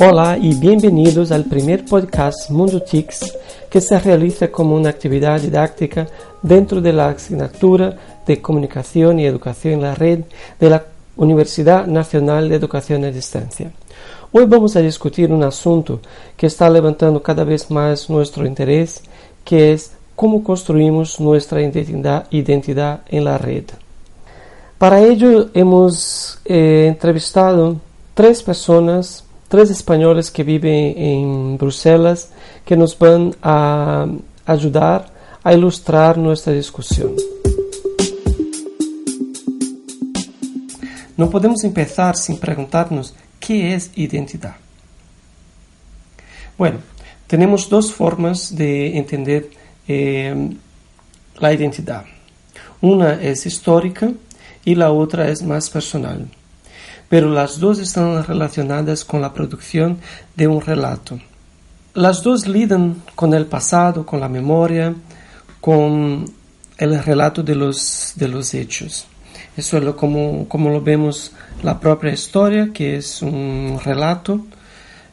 Hola y bienvenidos al primer podcast Mundo TICS que se realiza como una actividad didáctica dentro de la asignatura de Comunicación y Educación en la Red de la Universidad Nacional de Educación a Distancia. Hoy vamos a discutir un asunto que está levantando cada vez más nuestro interés, que es cómo construimos nuestra identidad, identidad en la red. Para ello hemos eh, entrevistado tres personas tres españoles que viven en Bruselas que nos van a ayudar a ilustrar nuestra discusión. No podemos empezar sin preguntarnos qué es identidad. Bueno, tenemos dos formas de entender eh, la identidad. Una es histórica y la otra es más personal pero las dos están relacionadas con la producción de un relato. Las dos lidan con el pasado, con la memoria, con el relato de los, de los hechos. Eso es lo, como, como lo vemos la propia historia, que es un relato,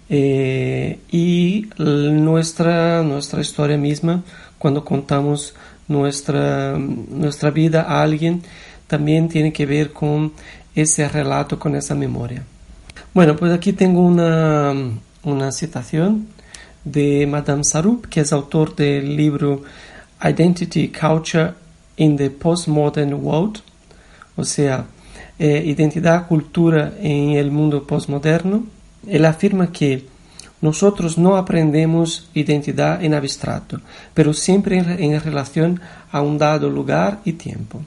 eh, y nuestra, nuestra historia misma, cuando contamos nuestra, nuestra vida a alguien, también tiene que ver con ese relato, con esa memoria. Bueno, pues aquí tengo una, una citación de Madame Sarup, que es autor del libro Identity Culture in the Postmodern World, o sea, eh, identidad, cultura en el mundo postmoderno. Él afirma que nosotros no aprendemos identidad en abstracto, pero siempre en relación a un dado lugar y tiempo.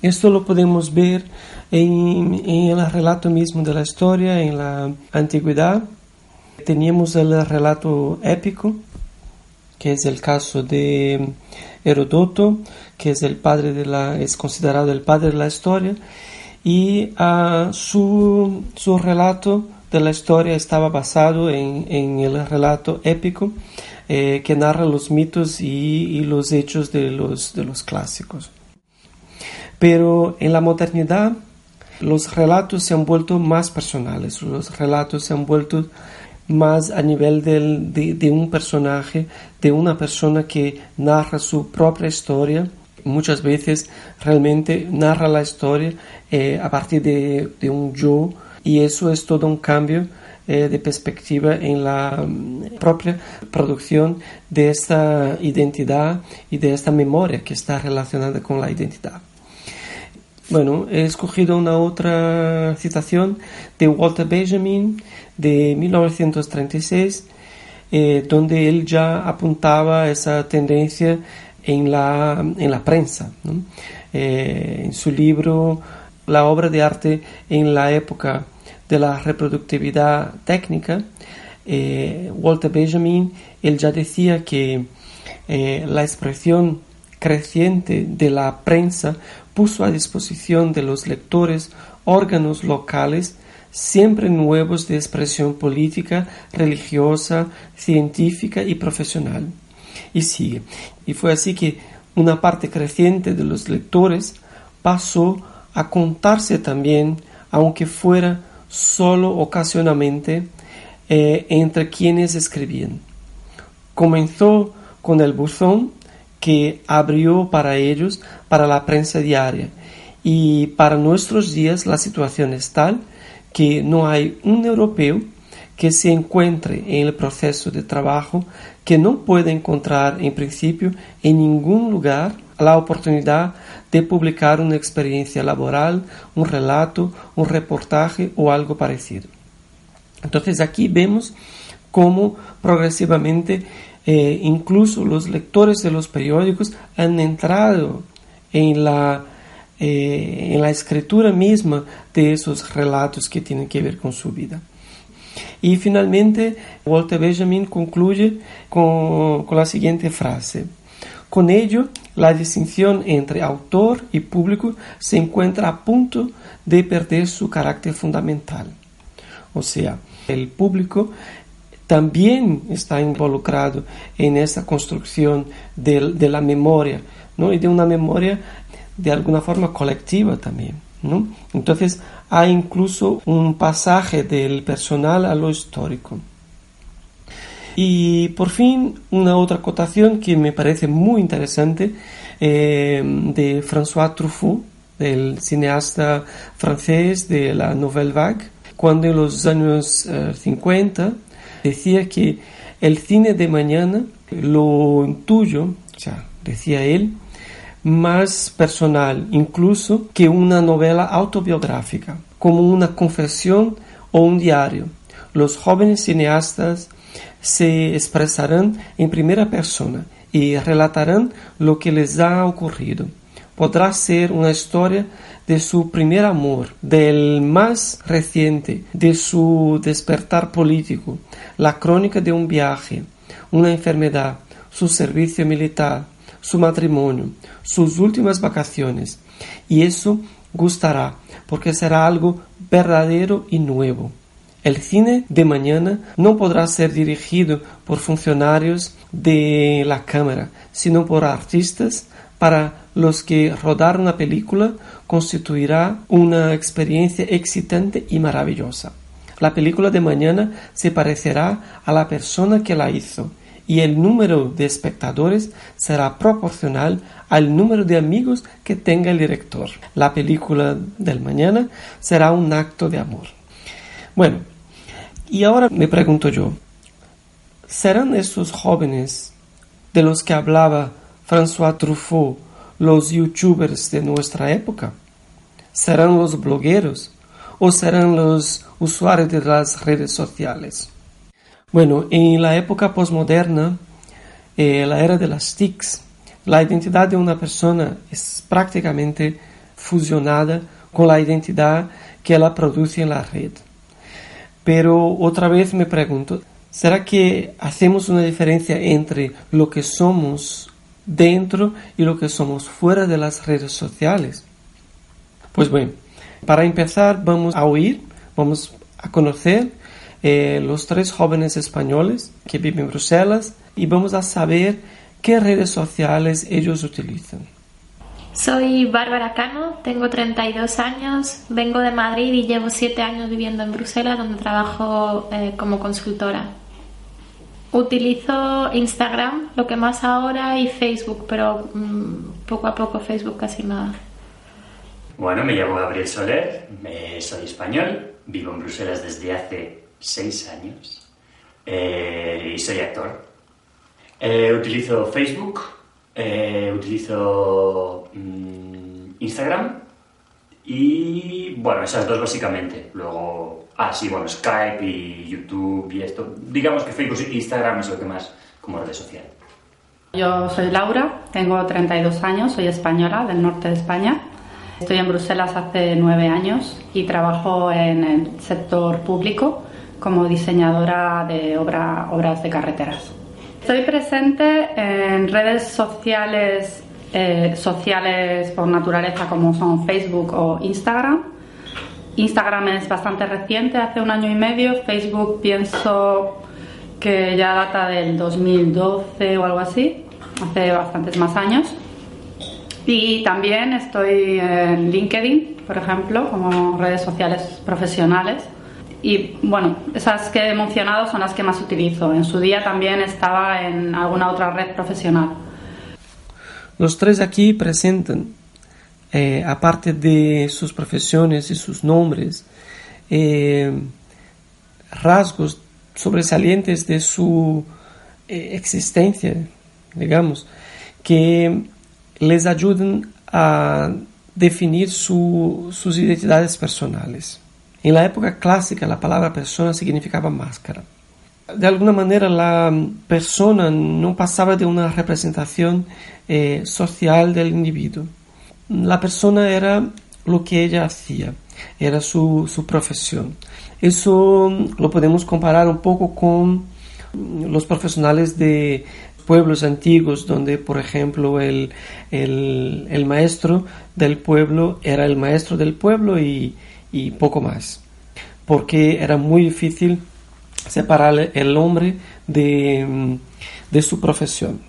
Esto lo podemos ver en, el relato mismo de la historia, en la antigüedad. Teníamos el relato épico, que es el caso de Herodoto, que es el padre de la, es considerado el padre de la historia, y uh, su, su, relato de la historia estaba basado en, en el relato épico eh, que narra los mitos y, y, los hechos de los, de los clásicos. Pero en la modernidad los relatos se han vuelto más personales, los relatos se han vuelto más a nivel de, un personaje, de una persona que narra su propia historia. Muchas veces realmente narra la historia eh, a partir de, un yo y eso es todo un cambio eh, de perspectiva en la mm, propia producción de esta identidad y de esta memoria que está relacionada con la identidad. Bueno, he escogido una otra citación de Walter Benjamin de 1936, eh, donde él ya apuntaba esa tendencia en la, en la prensa. Eh, en su libro La obra de arte en la época de la reproductividad técnica, eh, Walter Benjamin, él ya decía que la expresión creciente de la prensa puso a disposición de los lectores órganos locales siempre nuevos de expresión política, religiosa, científica y profesional. Y sigue. Y fue así que una parte creciente de los lectores pasó a contarse también, aunque fuera solo ocasionalmente, eh, entre quienes escribían. Comenzó con el buzón que abrió para ellos, para la prensa diaria. Y para nuestros días la situación es tal que no hay un europeo que se encuentre en el proceso de trabajo que no pueda encontrar en principio en ningún lugar la oportunidad de publicar una experiencia laboral, un relato, un reportaje o algo parecido. Entonces aquí vemos cómo progresivamente Eh, incluso los lectores de los periódicos han entrado en la, eh, en la escritura misma de esos relatos que tienen que ver con su vida. Y finalmente, Walter Benjamin concluye con, con la siguiente frase. Con ello, la distinción entre autor y público se encuentra a punto de perder su carácter fundamental. O sea, el público también está involucrado en esa construcción de, la memoria, ¿no? y de una memoria de alguna forma colectiva también. ¿no? Entonces hay incluso un pasaje del personal a lo histórico. Y por fin una otra acotación que me parece muy interesante eh, de François Truffaut, el cineasta francés de la Nouvelle Vague, cuando en los años 50 eh, decía que el cine de mañana lo intuyo, sea, decía él, más personal incluso que una novela autobiográfica, como una confesión o un diario. Los jóvenes cineastas se expresarán en primera persona y relatarán lo que les ha ocurrido. Podrá ser una historia de su primer amor, del más reciente, de su despertar político, la crónica de un viaje, una enfermedad, su servicio militar, su matrimonio, sus últimas vacaciones. Y eso gustará, porque será algo verdadero y nuevo. El cine de mañana no podrá ser dirigido por funcionarios de la cámara, sino por artistas para los que rodar una película constituirá una experiencia excitante y maravillosa. La película de mañana se parecerá a la persona que la hizo y el número de espectadores será proporcional al número de amigos que tenga el director. La película del mañana será un acto de amor. Bueno, y ahora me pregunto yo, ¿serán esos jóvenes de los que hablaba François Truffaut los youtubers de nuestra época? ¿Serán los blogueros o serán los usuarios de las redes sociales? Bueno, en la época posmoderna, eh, la era de las TICs, la identidad de una persona es prácticamente fusionada con la identidad que la produce en la red. Pero otra vez me pregunto, ¿será que hacemos una diferencia entre lo que somos dentro y lo que somos fuera de las redes sociales? Pues bueno, para empezar vamos a oír, vamos a conocer eh, los tres jóvenes españoles que viven en Bruselas y vamos a saber qué redes sociales ellos utilizan. Soy Bárbara Cano, tengo 32 años, vengo de Madrid y llevo 7 años viviendo en Bruselas donde trabajo eh, como consultora. Utilizo Instagram, lo que más ahora, y Facebook, pero mm, poco a poco Facebook casi nada. Bueno, me llamo Gabriel Soler, soy español, vivo en Bruselas desde hace 6 años eh, y soy actor. Eh, utilizo Facebook, eh, utilizo mm, Instagram y bueno, esas dos básicamente. Luego, ah, bueno, Skype y YouTube y esto. Digamos que Facebook e Instagram es lo que más como red social. Yo soy Laura, tengo 32 años, soy española del norte de España. Estoy en Bruselas hace nueve años y trabajo en el sector público como diseñadora de obras de carreteras. Estoy presente en redes sociales, eh, sociales por naturaleza como son Facebook o Instagram. Instagram es bastante reciente, hace un año y medio. Facebook pienso que ya data del 2012 o algo así, hace bastantes más años. Y también estoy en LinkedIn, por ejemplo, como redes sociales profesionales. Y bueno, esas que he mencionado son las que más utilizo. En su día también estaba en alguna otra red profesional. Los tres aquí presentan, eh, aparte de sus profesiones y sus nombres, eh, rasgos sobresalientes de su eh, existencia, digamos, que les ayudan a definir sus identidades personales. En la época clásica la palabra persona significaba máscara. de alguna manera la persona no pasaba de una representación social del individuo. La persona era lo que ella hacía, era su, su profesión. Eso lo podemos comparar un poco con los profesionales de pueblos antiguos, donde, por ejemplo, el, el, maestro del pueblo era el maestro del pueblo y, y poco más, porque era muy difícil separar el hombre de, de su profesión.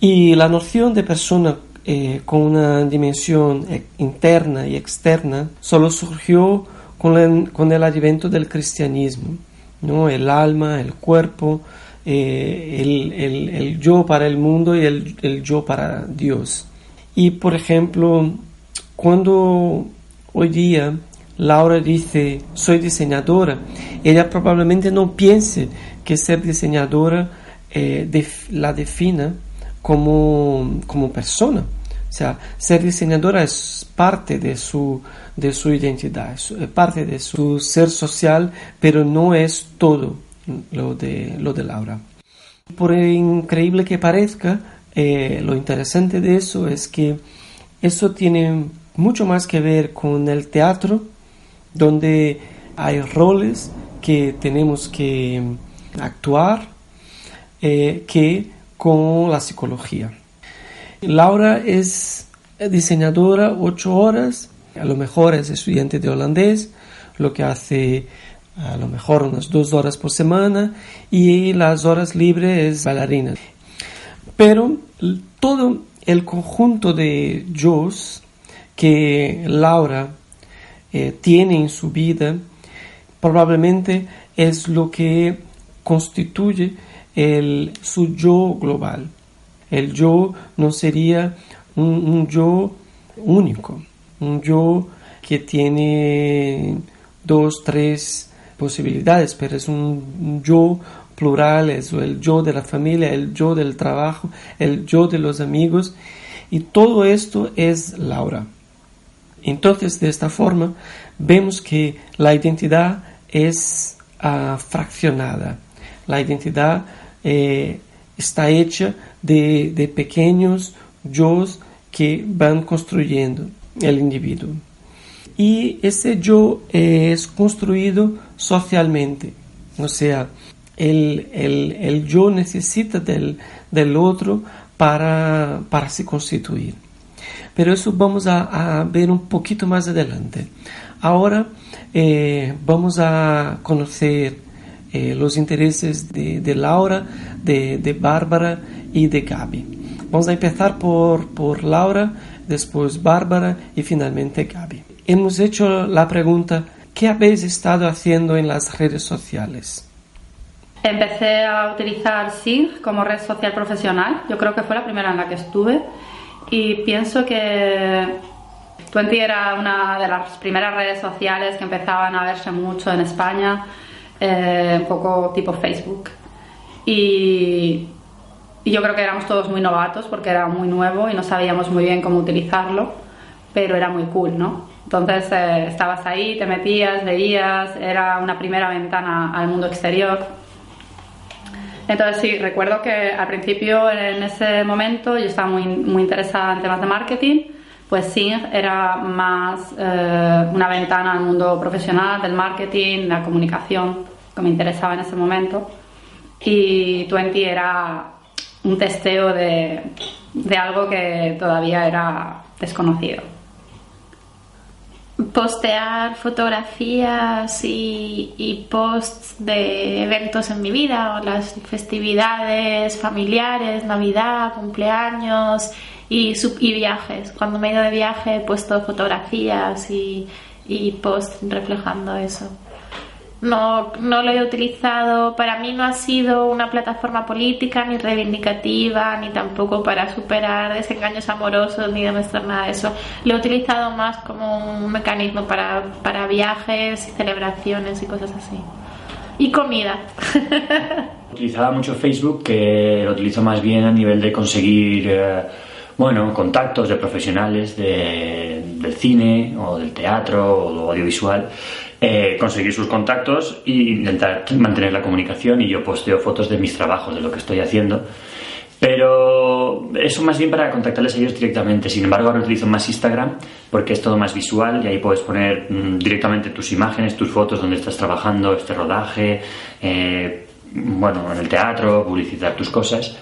Y la noción de persona eh, con una dimensión e, interna y externa solo surgió con, el, con el advento del cristianismo, ¿no? el alma, el cuerpo, eh, el, el, el, yo para el mundo y el, el yo para Dios. Y por ejemplo, cuando hoy día Laura dice, soy diseñadora, ella probablemente no piense que ser diseñadora eh, la defina como, como persona. O sea, ser diseñadora es parte de su, de su identidad, es parte de su ser social, pero no es todo lo de, lo de Laura. Por increíble que parezca, eh, lo interesante de eso es que eso tiene mucho más que ver con el teatro donde hay roles que tenemos que actuar eh, que con la psicología. Laura es diseñadora ocho horas, a lo mejor es estudiante de holandés, lo que hace a lo mejor unas dos horas por semana y las horas libres es bailarina. Pero todo el conjunto de yo que Laura eh, tiene en su vida, probablemente es lo que constituye el, su yo global. El yo no sería un, yo único, un yo que tiene dos, tres posibilidades, pero es un yo plural, es el yo de la familia, el yo del trabajo, el yo de los amigos, y todo esto es Laura. Entonces, de esta forma, vemos que la identidad es ah, fraccionada. La identidad eh, está hecha de, pequeños yo que van construyendo el individuo. Y ese yo es construido socialmente, o sea, el, yo necesita del, del otro para, para se constituir. Pero eso vamos a, ver un poquito más adelante. Ahora eh, vamos a conocer eh, los intereses de, Laura, de, Bárbara y de Gaby. Vamos a empezar por, por Laura, después Bárbara y finalmente Gaby. Hemos hecho la pregunta, ¿qué habéis estado haciendo en las redes sociales? Empecé a utilizar Sing como red social profesional. Yo creo que fue la primera en la que estuve y pienso que Twenty era una de las primeras redes sociales que empezaban a verse mucho en España, eh, un poco tipo Facebook. Y, yo creo que éramos todos muy novatos porque era muy nuevo y no sabíamos muy bien cómo utilizarlo, pero era muy cool, ¿no? Entonces eh, estabas ahí, te metías, veías, era una primera ventana al mundo exterior entonces sí, recuerdo que al principio en ese momento yo estaba muy, muy interesada en temas de marketing, pues Sing era más eh, una ventana al mundo profesional del marketing, la comunicación, que me interesaba en ese momento. Y Twenty era un testeo de, de algo que todavía era desconocido postear fotografías y, posts de eventos en mi vida o las festividades familiares, Navidad, cumpleaños y, y viajes. Cuando me he ido de viaje he puesto fotografías y, y posts reflejando eso no, no lo he utilizado, para mí no ha sido una plataforma política ni reivindicativa, ni tampoco para superar desengaños amorosos, ni demostrar nada de eso. Lo he utilizado más como un mecanismo para, para viajes y celebraciones y cosas así. Y comida. Utilizaba mucho Facebook, que lo utilizo más bien a nivel de conseguir, eh, bueno, contactos de profesionales del cine o del teatro o audiovisual eh, conseguir sus contactos e intentar mantener la comunicación y yo posteo fotos de mis trabajos, de lo que estoy haciendo. Pero eso más bien para contactarles a ellos directamente. Sin embargo, ahora utilizo más Instagram porque es todo más visual y ahí puedes poner mm, directamente tus imágenes, tus fotos, donde estás trabajando, este rodaje, eh, bueno, en el teatro, publicitar tus cosas.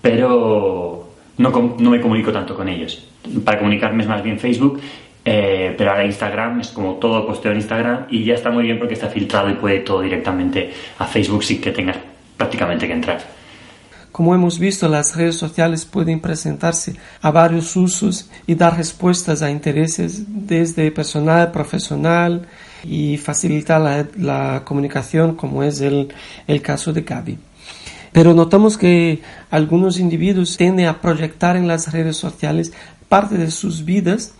Pero no, me comunico tanto con ellos. Para comunicarme es más bien Facebook eh, pero ahora Instagram es como todo posteo en Instagram y ya está muy bien porque está filtrado y puede todo directamente a Facebook sin que tengas prácticamente que entrar. Como hemos visto, las redes sociales pueden presentarse a varios usos y dar respuestas a intereses desde personal, profesional y facilitar la, la comunicación como es el, el caso de Gaby. Pero notamos que algunos individuos tienden a proyectar en las redes sociales parte de sus vidas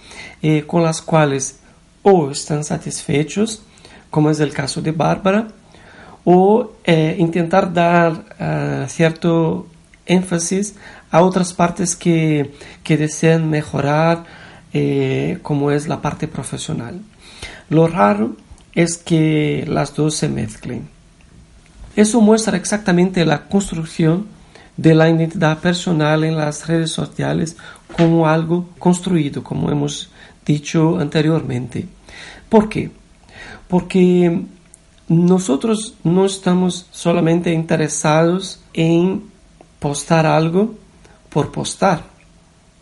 eh, con las cuales o están satisfechos, como es el caso de Bárbara, o eh, intentar dar uh, cierto énfasis a otras partes que, que desean mejorar, eh, como es la parte profesional. Lo raro es que las dos se mezclen. Eso muestra exactamente la construcción de la identidad personal en las redes sociales como algo construido, como hemos dicho anteriormente. ¿Por qué? Porque nosotros no estamos solamente interesados en postar algo por postar.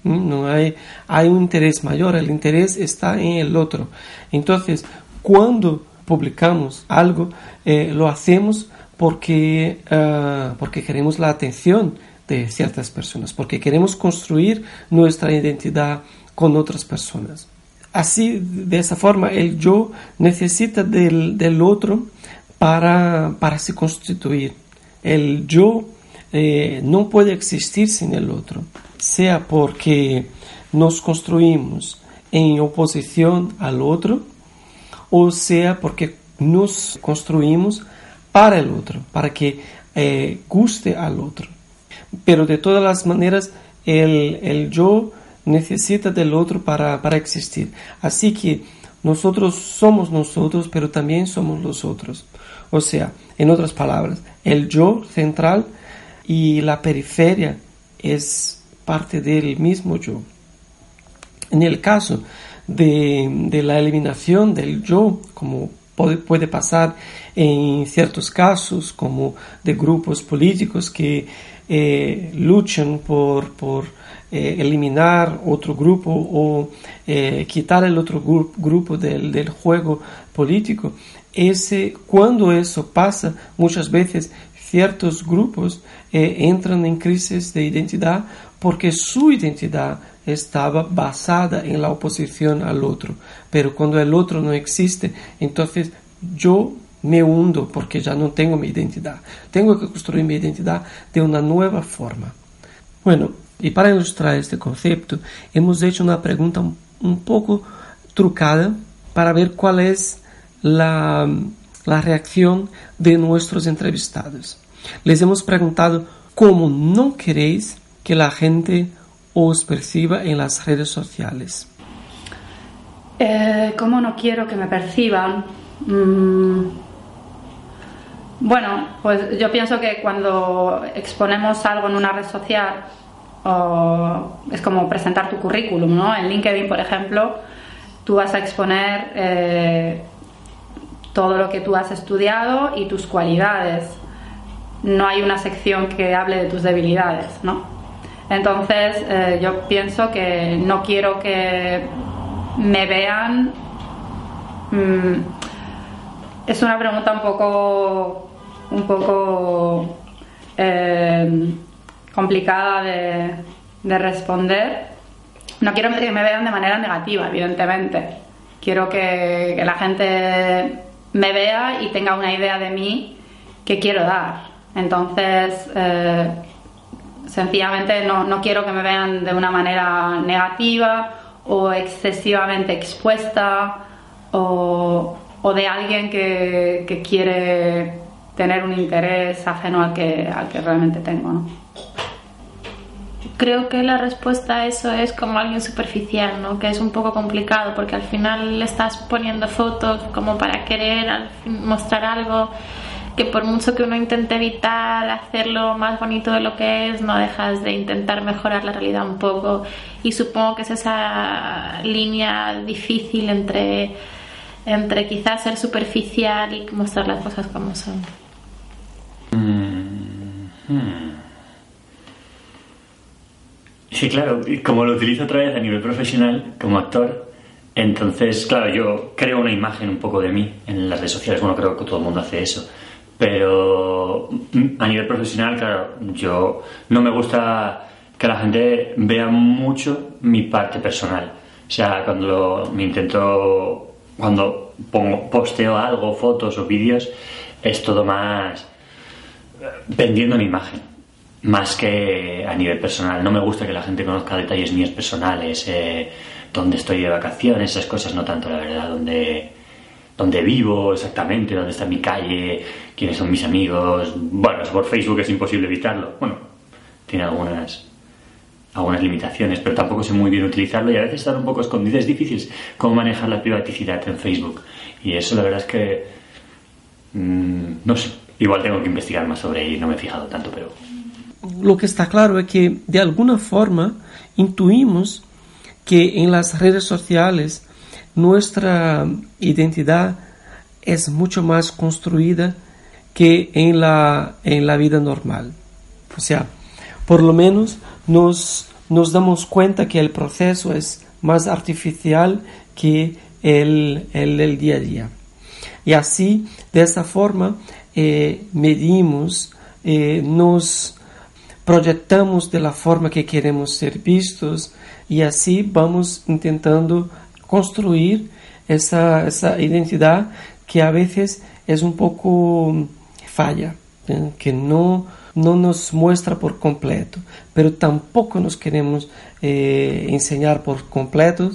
No hay, hay un interés mayor, el interés está en el otro. Entonces, cuando publicamos algo, eh, lo hacemos porque, uh, porque queremos la atención de ciertas personas, porque queremos construir nuestra identidad con otras personas. Así, de esa forma, el yo necesita del, del otro para, para se constituir. El yo eh, no puede existir sin el otro, sea porque nos construimos en oposición al otro, o sea porque nos construimos para el otro, para que eh, guste al otro. Pero de todas las maneras, el, el yo necesita del otro para, para, existir. Así que nosotros somos nosotros, pero también somos los otros. O sea, en otras palabras, el yo central y la periferia es parte del mismo yo. En el caso de, de la eliminación del yo, como puede, pasar en ciertos casos, como de grupos políticos que eh, luchan por, por eh, eliminar otro grupo o eh, quitar el otro grupo del, del, juego político. Ese, cuando eso pasa, muchas veces ciertos grupos entran en crisis de identidad porque su identidad estaba basada en la oposición al otro. Pero cuando el otro no existe, entonces yo me hundo porque ya no tengo mi identidad. Tengo que construir mi identidad de una nueva forma. Bueno, y para ilustrar este concepto, hemos hecho una pregunta un, poco trucada para ver cuál es la, la reacción de nuestros entrevistados. Les hemos preguntado cómo no queréis que la gente os perciba en las redes sociales. Eh, ¿Cómo no quiero que me perciban? Mm, bueno, pues yo pienso que cuando exponemos algo en una red social, es como presentar tu currículum, ¿no? En LinkedIn, por ejemplo, tú vas a exponer eh, todo lo que tú has estudiado y tus cualidades. No hay una sección que hable de tus debilidades, ¿no? Entonces, eh, yo pienso que no quiero que me vean. Mm, es una pregunta un poco, un poco eh, complicada de, responder. No quiero que me vean de manera negativa, evidentemente. Quiero que, la gente me vea y tenga una idea de mí que quiero dar. Entonces, eh, sencillamente no, no, quiero que me vean de una manera negativa o excesivamente expuesta o, o de alguien que, que, quiere tener un interés ajeno al que, al que realmente tengo. ¿no? creo que la respuesta a eso es como alguien superficial, ¿no? Que es un poco complicado porque al final le estás poniendo fotos como para querer mostrar algo que por mucho que uno intente evitar hacerlo más bonito de lo que es, no dejas de intentar mejorar la realidad un poco. Y supongo que es esa línea difícil entre, entre quizás ser superficial y mostrar las cosas como son. Mm, hmm. Sí, claro, como lo utilizo otra vez a nivel profesional como actor, entonces, claro, yo creo una imagen un poco de mí en las redes sociales, bueno, creo que todo el mundo hace eso, pero a nivel profesional, claro, yo no me gusta que la gente vea mucho mi parte personal. O sea, cuando me intento, cuando pongo, posteo algo, fotos o vídeos, es todo más vendiendo mi imagen más que a nivel personal. No me gusta que la gente conozca detalles míos personales, eh, dónde estoy de vacaciones, esas cosas no tanto, la verdad, dónde, dónde vivo exactamente, dónde está mi calle, quiénes son mis amigos. Bueno, por Facebook es imposible evitarlo. Bueno, tiene algunas algunas limitaciones, pero tampoco sé muy bien utilizarlo y a veces estar un poco escondido. Es difícil cómo manejar la privaticidad en Facebook. Y eso la verdad es que... Mm, no sé, igual tengo que investigar más sobre ello, no me he fijado tanto, pero lo que está claro es que de alguna forma intuimos que en las redes sociales nuestra identidad es mucho más construida que en la, en la vida normal. O sea, por lo menos nos, nos damos cuenta que el proceso es más artificial que el, el, día a día. Y así, de esa forma, eh, medimos, eh, nos proyectamos de la forma que queremos ser vistos y así vamos intentando construir esa, esa identidad que a veces es un poco falla, ¿eh? que no, no nos muestra por completo, pero tampoco nos queremos eh, enseñar por completo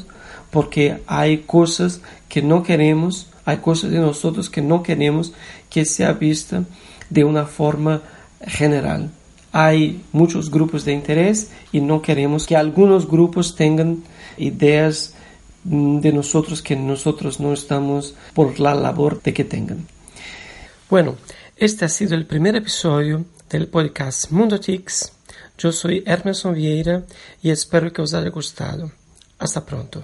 porque hay cosas que no queremos, hay cosas de nosotros que no queremos que sea vista de una forma general hay muchos grupos de interés y no queremos que algunos grupos tengan ideas mm, de nosotros que nosotros no estamos por la labor de que tengan. Bueno, este ha sido el primer episodio del podcast Mundo Tix. Yo soy Hermes Vieira y espero que os haya gustado. Hasta pronto.